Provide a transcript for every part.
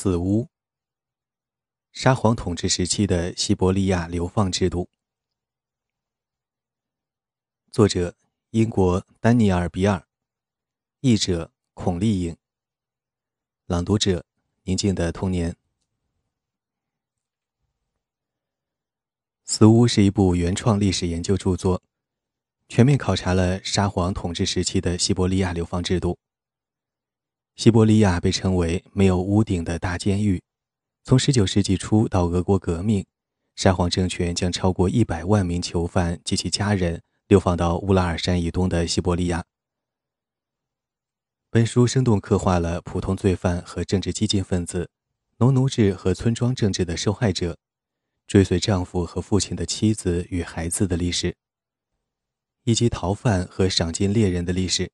死屋。沙皇统治时期的西伯利亚流放制度。作者：英国丹尼尔·比尔，译者：孔丽颖。朗读者：宁静的童年。《死屋》是一部原创历史研究著作，全面考察了沙皇统治时期的西伯利亚流放制度。西伯利亚被称为“没有屋顶的大监狱”。从19世纪初到俄国革命，沙皇政权将超过100万名囚犯及其家人流放到乌拉尔山以东的西伯利亚。本书生动刻画了普通罪犯和政治激进分子、农奴制和村庄政治的受害者，追随丈夫和父亲的妻子与孩子的历史，以及逃犯和赏金猎人的历史。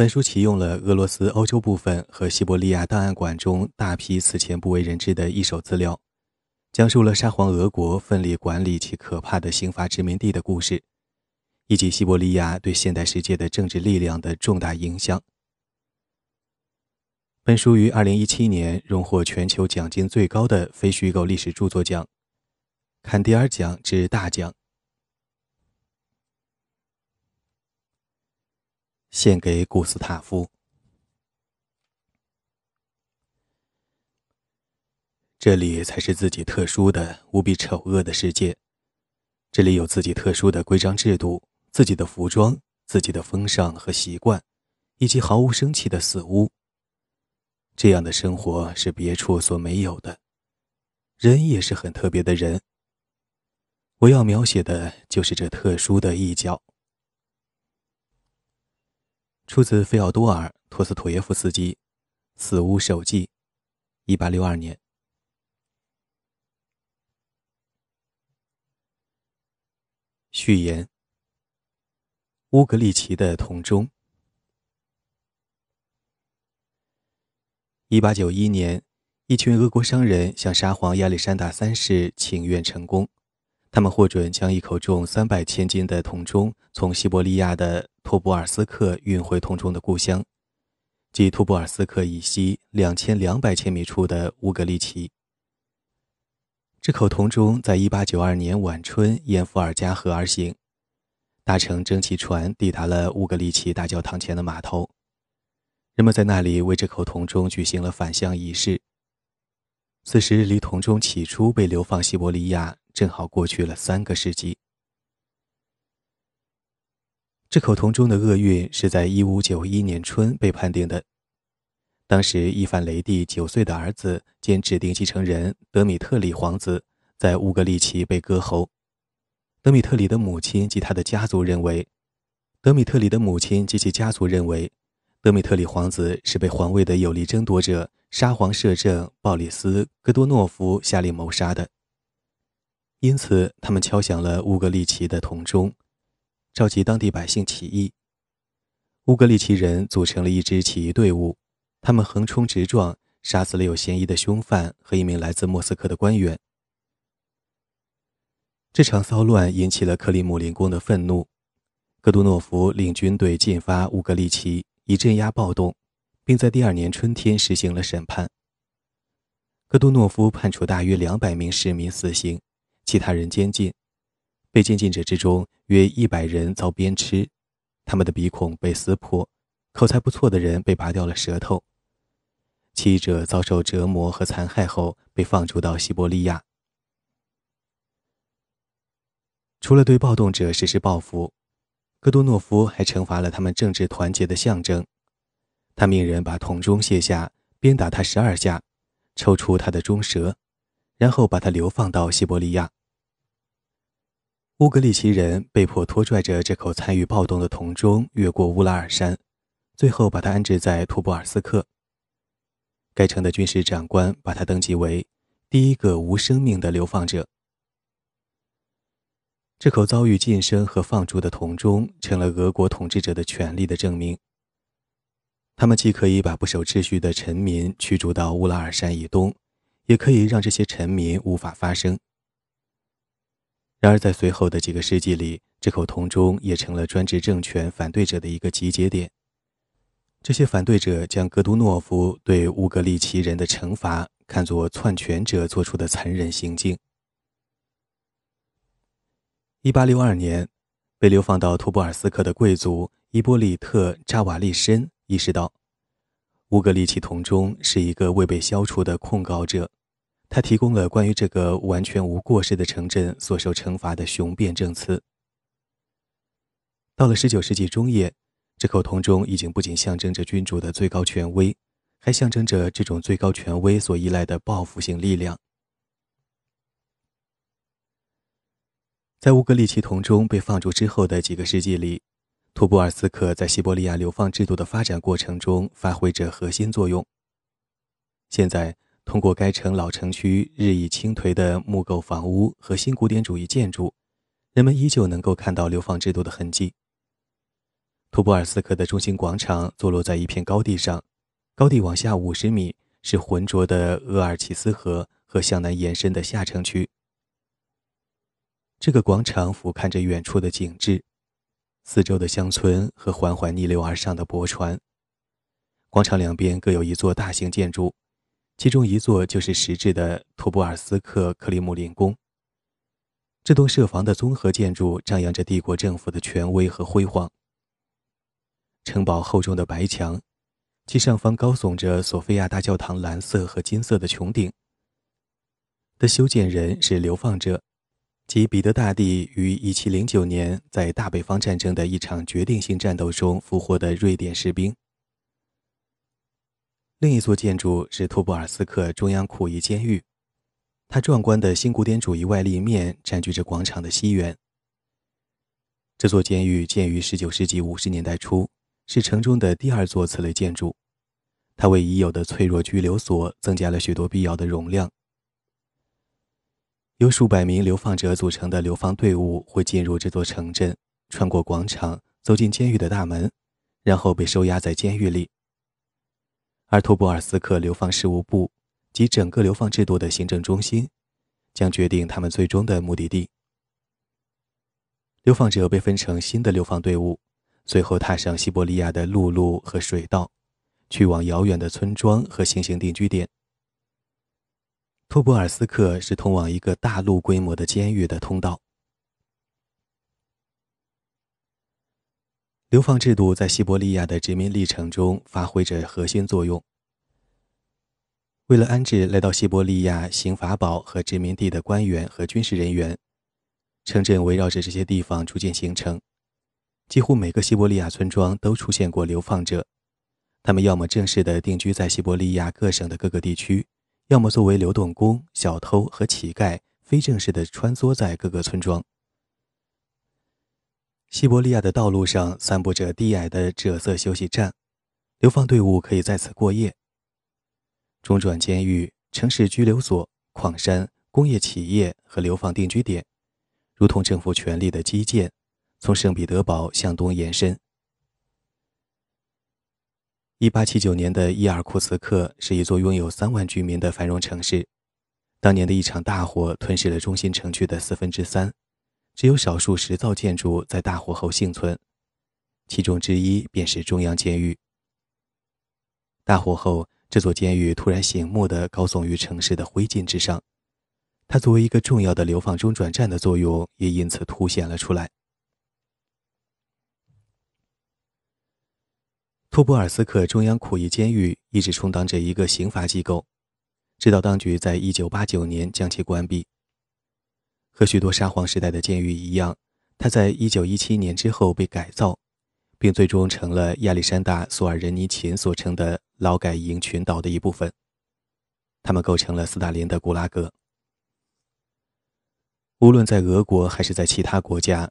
本书启用了俄罗斯欧洲部分和西伯利亚档案馆中大批此前不为人知的一手资料，讲述了沙皇俄国奋力管理其可怕的刑罚殖民地的故事，以及西伯利亚对现代世界的政治力量的重大影响。本书于2017年荣获全球奖金最高的非虚构历史著作奖——坎迪尔奖之大奖。献给古斯塔夫。这里才是自己特殊的、无比丑恶的世界。这里有自己特殊的规章制度、自己的服装、自己的风尚和习惯，以及毫无生气的死屋。这样的生活是别处所没有的。人也是很特别的人。我要描写的就是这特殊的一角。出自费奥多尔·托斯妥耶夫斯基《死屋手记》，一八六二年。序言：乌格利奇的铜钟。一八九一年，一群俄国商人向沙皇亚历山大三世请愿成功。他们获准将一口重三百千斤的铜钟从西伯利亚的托布尔斯克运回铜钟的故乡，即托布尔斯克以西两千两百千米处的乌格利奇。这口铜钟在一八九二年晚春沿伏尔加河而行，搭乘蒸汽船抵达了乌格利奇大教堂前的码头。人们在那里为这口铜钟举行了返乡仪式。此时离铜钟起初被流放西伯利亚。正好过去了三个世纪。这口铜钟的厄运是在一五九一年春被判定的。当时，伊凡雷帝九岁的儿子兼指定继承人德米特里皇子在乌格利奇被割喉。德米特里的母亲及他的家族认为，德米特里的母亲及其家族认为，德米特里皇子是被皇位的有力争夺者沙皇摄政鲍里斯·戈多诺夫下令谋杀的。因此，他们敲响了乌格利奇的铜钟，召集当地百姓起义。乌格利奇人组成了一支起义队伍，他们横冲直撞，杀死了有嫌疑的凶犯和一名来自莫斯科的官员。这场骚乱引起了克里姆林宫的愤怒，戈杜诺夫领军队进发乌格利奇，以镇压暴动，并在第二年春天实行了审判。戈杜诺夫判处大约两百名市民死刑。其他人监禁，被监禁者之中约一百人遭鞭笞，他们的鼻孔被撕破，口才不错的人被拔掉了舌头。起义者遭受折磨和残害后被放逐到西伯利亚。除了对暴动者实施报复，戈多诺夫还惩罚了他们政治团结的象征。他命人把铜钟卸下，鞭打他十二下，抽出他的钟舌，然后把他流放到西伯利亚。乌格利奇人被迫拖拽着这口参与暴动的铜钟越过乌拉尔山，最后把它安置在图布尔斯克。该城的军事长官把它登记为第一个无生命的流放者。这口遭遇晋升和放逐的铜钟成了俄国统治者的权力的证明。他们既可以把不守秩序的臣民驱逐到乌拉尔山以东，也可以让这些臣民无法发声。然而，在随后的几个世纪里，这口铜钟也成了专制政权反对者的一个集结点。这些反对者将戈杜诺夫对乌格利奇人的惩罚看作篡权者做出的残忍行径。一八六二年，被流放到图布尔斯克的贵族伊波利特·扎瓦利申意识到，乌格利奇同中是一个未被消除的控告者。他提供了关于这个完全无过失的城镇所受惩罚的雄辩证词。到了十九世纪中叶。这口铜钟已经不仅象征着君主的最高权威，还象征着这种最高权威所依赖的报复性力量。在乌格利奇铜钟被放逐之后的几个世纪里，图布尔斯克在西伯利亚流放制度的发展过程中发挥着核心作用。现在，通过该城老城区日益倾颓的木构房屋和新古典主义建筑，人们依旧能够看到流放制度的痕迹。图布尔斯克的中心广场坐落在一片高地上，高地往下五十米是浑浊的鄂尔齐斯河和向南延伸的下城区。这个广场俯瞰着远处的景致，四周的乡村和缓缓逆流而上的驳船。广场两边各有一座大型建筑，其中一座就是实质的图布尔斯克克里姆林宫。这栋设防的综合建筑张扬着帝国政府的权威和辉煌。城堡厚重的白墙，其上方高耸着索菲亚大教堂蓝色和金色的穹顶。的修建人是流放者，即彼得大帝于1709年在大北方战争的一场决定性战斗中俘获的瑞典士兵。另一座建筑是图布尔斯克中央苦役监狱，它壮观的新古典主义外立面占据着广场的西缘。这座监狱建于19世纪50年代初。是城中的第二座此类建筑，它为已有的脆弱拘留所增加了许多必要的容量。由数百名流放者组成的流放队伍会进入这座城镇，穿过广场，走进监狱的大门，然后被收押在监狱里。而托博尔斯克流放事务部及整个流放制度的行政中心，将决定他们最终的目的地。流放者被分成新的流放队伍。随后踏上西伯利亚的陆路和水道，去往遥远的村庄和新型定居点。托博尔斯克是通往一个大陆规模的监狱的通道。流放制度在西伯利亚的殖民历程中发挥着核心作用。为了安置来到西伯利亚行法堡和殖民地的官员和军事人员，城镇围绕着这些地方逐渐形成。几乎每个西伯利亚村庄都出现过流放者，他们要么正式的定居在西伯利亚各省的各个地区，要么作为流动工、小偷和乞丐，非正式的穿梭在各个村庄。西伯利亚的道路上散布着低矮的赭色休息站，流放队伍可以在此过夜。中转监狱、城市拘留所、矿山、工业企业和流放定居点，如同政府权力的基建。从圣彼得堡向东延伸。一八七九年的伊尔库茨克是一座拥有三万居民的繁荣城市。当年的一场大火吞噬了中心城区的四分之三，只有少数石造建筑在大火后幸存，其中之一便是中央监狱。大火后，这座监狱突然醒目的高耸于城市的灰烬之上，它作为一个重要的流放中转站的作用也因此凸显了出来。托布尔斯克中央苦役监狱一直充当着一个刑罚机构，直到当局在1989年将其关闭。和许多沙皇时代的监狱一样，它在1917年之后被改造，并最终成了亚历山大·索尔仁尼琴所称的劳改营群岛的一部分。他们构成了斯大林的古拉格。无论在俄国还是在其他国家。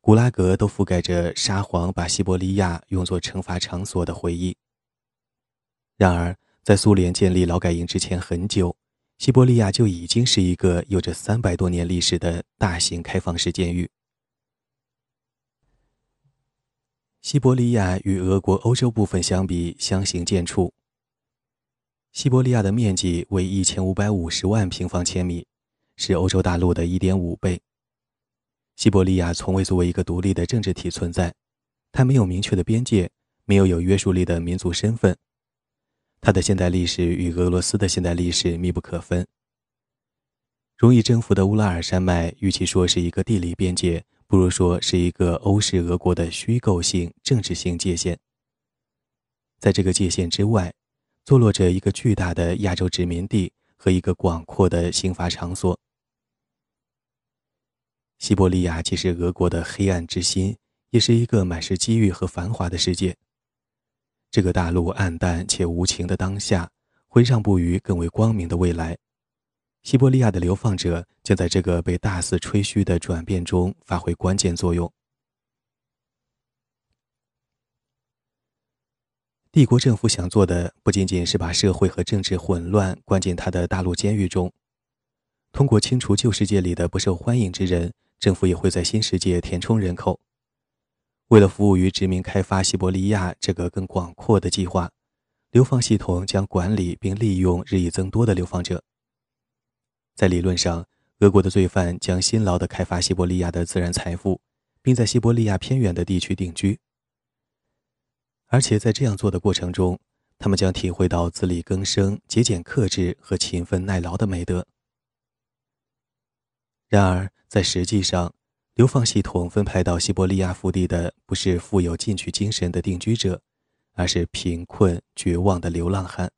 古拉格都覆盖着沙皇把西伯利亚用作惩罚场所的回忆。然而，在苏联建立劳改营之前很久，西伯利亚就已经是一个有着三百多年历史的大型开放式监狱。西伯利亚与俄国欧洲部分相比相形见绌。西伯利亚的面积为一千五百五十万平方千米，是欧洲大陆的一点五倍。西伯利亚从未作为一个独立的政治体存在，它没有明确的边界，没有有约束力的民族身份。它的现代历史与俄罗斯的现代历史密不可分。容易征服的乌拉尔山脉，与其说是一个地理边界，不如说是一个欧式俄国的虚构性、政治性界限。在这个界限之外，坐落着一个巨大的亚洲殖民地和一个广阔的刑罚场所。西伯利亚既是俄国的黑暗之心，也是一个满是机遇和繁华的世界。这个大陆暗淡且无情的当下，会让步于更为光明的未来。西伯利亚的流放者将在这个被大肆吹嘘的转变中发挥关键作用。帝国政府想做的不仅仅是把社会和政治混乱关进他的大陆监狱中，通过清除旧世界里的不受欢迎之人。政府也会在新世界填充人口。为了服务于殖民开发西伯利亚这个更广阔的计划，流放系统将管理并利用日益增多的流放者。在理论上，俄国的罪犯将辛劳地开发西伯利亚的自然财富，并在西伯利亚偏远的地区定居。而且在这样做的过程中，他们将体会到自力更生、节俭克制和勤奋耐劳的美德。然而，在实际上，流放系统分派到西伯利亚腹地的不是富有进取精神的定居者，而是贫困绝望的流浪汉。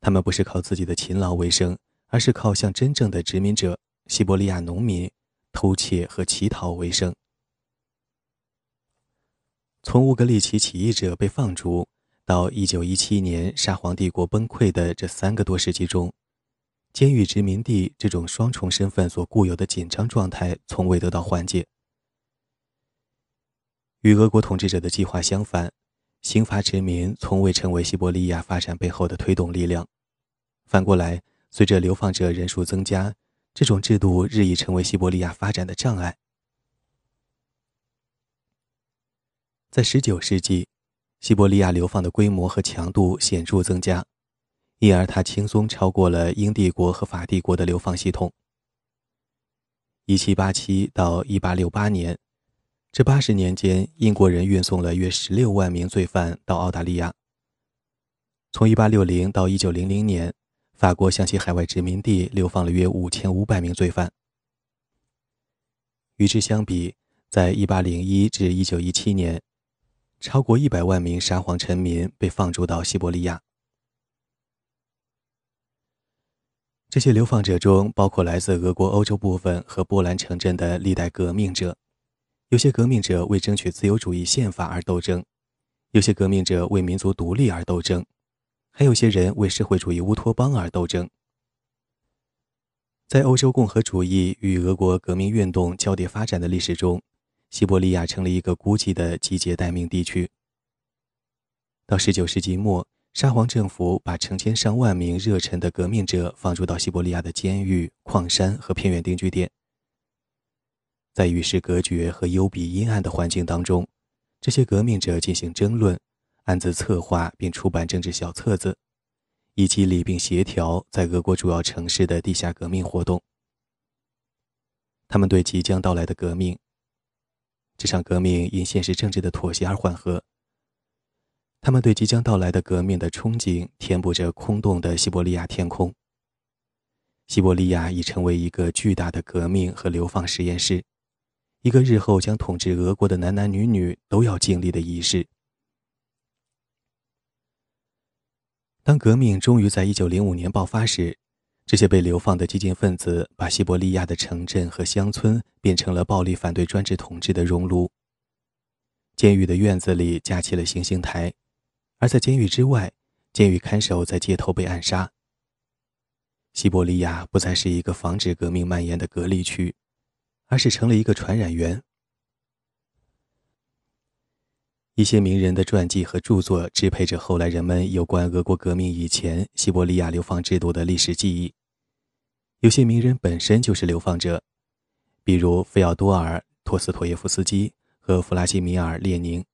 他们不是靠自己的勤劳为生，而是靠像真正的殖民者西伯利亚农民偷窃和乞讨为生。从乌格里奇起义者被放逐到1917年沙皇帝国崩溃的这三个多世纪中。监狱殖民地这种双重身份所固有的紧张状态从未得到缓解。与俄国统治者的计划相反，刑罚殖民从未成为西伯利亚发展背后的推动力量。反过来，随着流放者人数增加，这种制度日益成为西伯利亚发展的障碍。在19世纪，西伯利亚流放的规模和强度显著增加。因而，它轻松超过了英帝国和法帝国的流放系统。1787到1868年，这八十年间，英国人运送了约16万名罪犯到澳大利亚。从1860到1900年，法国向其海外殖民地流放了约5500名罪犯。与之相比，在1801至1917年，超过100万名沙皇臣民被放逐到西伯利亚。这些流放者中包括来自俄国欧洲部分和波兰城镇的历代革命者，有些革命者为争取自由主义宪法而斗争，有些革命者为民族独立而斗争，还有些人为社会主义乌托邦而斗争。在欧洲共和主义与俄国革命运动交叠发展的历史中，西伯利亚成了一个孤寂的集结待命地区。到19世纪末。沙皇政府把成千上万名热忱的革命者放逐到西伯利亚的监狱、矿山和偏远定居点。在与世隔绝和幽闭阴暗的环境当中，这些革命者进行争论，暗自策划并出版政治小册子，以激励并协调在俄国主要城市的地下革命活动。他们对即将到来的革命——这场革命因现实政治的妥协而缓和。他们对即将到来的革命的憧憬，填补着空洞的西伯利亚天空。西伯利亚已成为一个巨大的革命和流放实验室，一个日后将统治俄国的男男女女都要经历的仪式。当革命终于在一九零五年爆发时，这些被流放的激进分子把西伯利亚的城镇和乡村变成了暴力反对专制统治的熔炉。监狱的院子里架起了行刑台。而在监狱之外，监狱看守在街头被暗杀。西伯利亚不再是一个防止革命蔓延的隔离区，而是成了一个传染源。一些名人的传记和著作支配着后来人们有关俄国革命以前西伯利亚流放制度的历史记忆。有些名人本身就是流放者，比如费奥多尔·托斯托耶夫斯基和弗拉基米尔·列宁。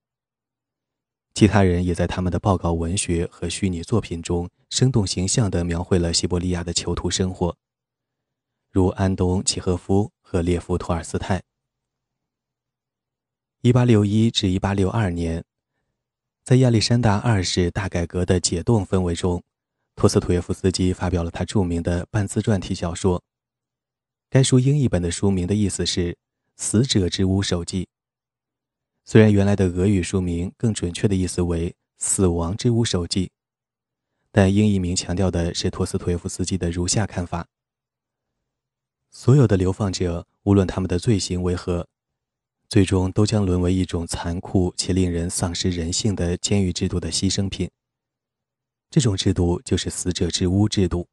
其他人也在他们的报告文学和虚拟作品中生动形象地描绘了西伯利亚的囚徒生活，如安东·契诃夫和列夫·托尔斯泰。1861至1862年，在亚历山大二世大改革的解冻氛围中，托斯妥耶夫斯基发表了他著名的半自传体小说。该书英译本的书名的意思是《死者之屋手记》。虽然原来的俄语书名更准确的意思为《死亡之屋手记》，但英译名强调的是托斯托耶夫斯基的如下看法：所有的流放者，无论他们的罪行为何，最终都将沦为一种残酷且令人丧失人性的监狱制度的牺牲品。这种制度就是死者之屋制度。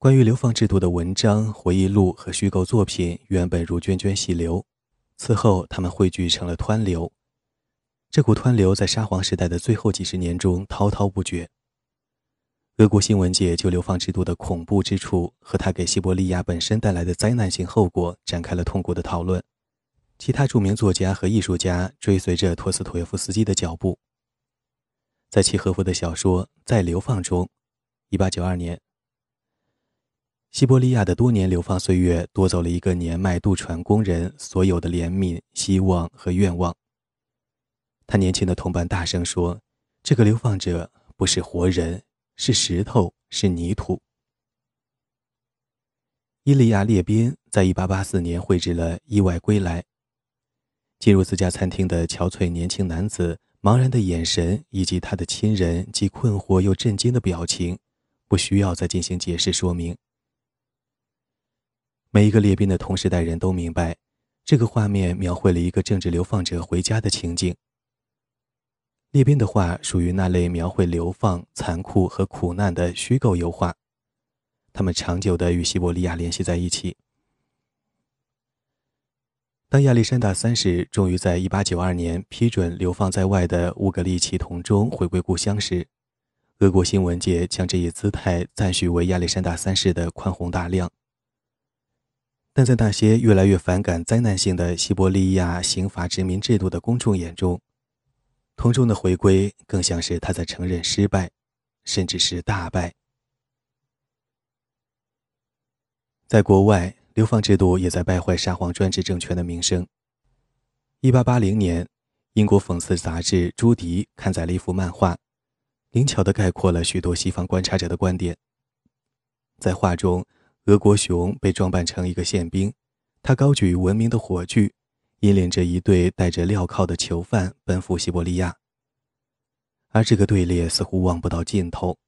关于流放制度的文章、回忆录和虚构作品原本如涓涓细流，此后它们汇聚成了湍流。这股湍流在沙皇时代的最后几十年中滔滔不绝。俄国新闻界就流放制度的恐怖之处和它给西伯利亚本身带来的灾难性后果展开了痛苦的讨论。其他著名作家和艺术家追随着托斯托耶夫斯基的脚步，在契诃夫的小说《在流放中》（1892 年）。西伯利亚的多年流放岁月夺走了一个年迈渡船工人所有的怜悯、希望和愿望。他年轻的同伴大声说：“这个流放者不是活人，是石头，是泥土。”伊利亚·列宾在1884年绘制了《意外归来》。进入自家餐厅的憔悴年轻男子茫然的眼神，以及他的亲人既困惑又震惊的表情，不需要再进行解释说明。每一个列宾的同时代人都明白，这个画面描绘了一个政治流放者回家的情景。列宾的画属于那类描绘流放、残酷和苦难的虚构油画，他们长久地与西伯利亚联系在一起。当亚历山大三世终于在1892年批准流放在外的乌格利奇同中回归故乡时，俄国新闻界将这一姿态赞许为亚历山大三世的宽宏大量。但在那些越来越反感灾难性的西伯利亚刑罚殖民制度的公众眼中，同中的回归更像是他在承认失败，甚至是大败。在国外，流放制度也在败坏沙皇专制政权的名声。1880年，英国讽刺杂志《朱迪》刊载了一幅漫画，灵巧地概括了许多西方观察者的观点。在画中，俄国熊被装扮成一个宪兵，他高举文明的火炬，引领着一队带着镣铐的囚犯奔赴西伯利亚。而这个队列似乎望不到尽头。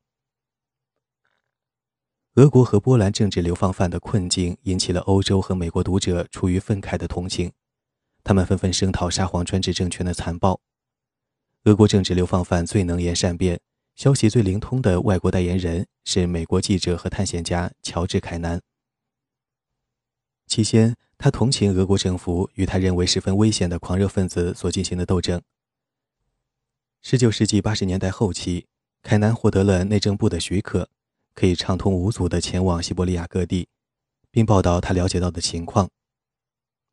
俄国和波兰政治流放犯的困境引起了欧洲和美国读者出于愤慨的同情，他们纷纷声讨沙皇专制政权的残暴。俄国政治流放犯最能言善辩。消息最灵通的外国代言人是美国记者和探险家乔治·凯南。期间，他同情俄国政府与他认为十分危险的狂热分子所进行的斗争。19世纪80年代后期，凯南获得了内政部的许可，可以畅通无阻地前往西伯利亚各地，并报道他了解到的情况。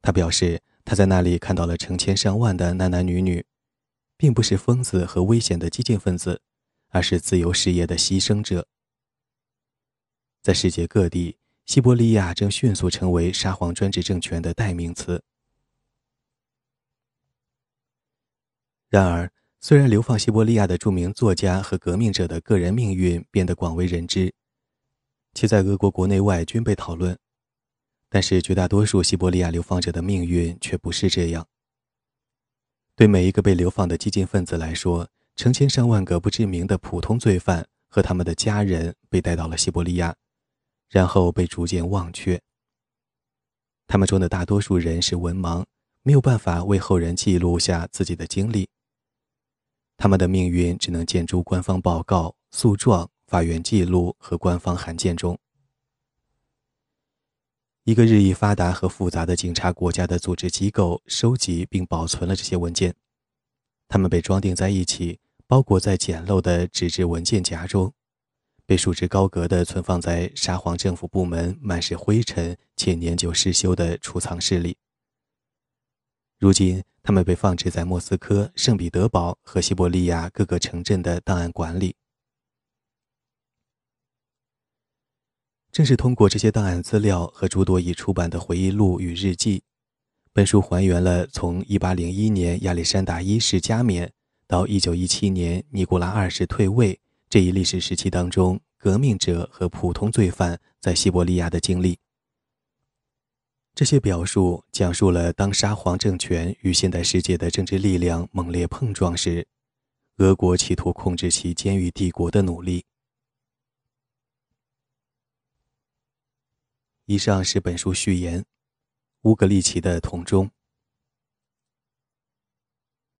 他表示，他在那里看到了成千上万的男男女女，并不是疯子和危险的激进分子。而是自由事业的牺牲者。在世界各地，西伯利亚正迅速成为沙皇专制政权的代名词。然而，虽然流放西伯利亚的著名作家和革命者的个人命运变得广为人知，其在俄国国内外均被讨论，但是绝大多数西伯利亚流放者的命运却不是这样。对每一个被流放的激进分子来说，成千上万个不知名的普通罪犯和他们的家人被带到了西伯利亚，然后被逐渐忘却。他们中的大多数人是文盲，没有办法为后人记录下自己的经历。他们的命运只能见诸官方报告、诉状、法院记录和官方函件中。一个日益发达和复杂的警察国家的组织机构收集并保存了这些文件，他们被装订在一起。包裹在简陋的纸质文件夹中，被束之高阁地存放在沙皇政府部门满是灰尘且年久失修的储藏室里。如今，他们被放置在莫斯科、圣彼得堡和西伯利亚各个城镇的档案馆里。正是通过这些档案资料和诸多已出版的回忆录与日记，本书还原了从1801年亚历山大一世加冕到1917年尼古拉二世退位这一历史时期当中，革命者和普通罪犯在西伯利亚的经历。这些表述讲述了当沙皇政权与现代世界的政治力量猛烈碰撞时，俄国企图控制其监狱帝国的努力。以上是本书序言，乌格利奇的同中。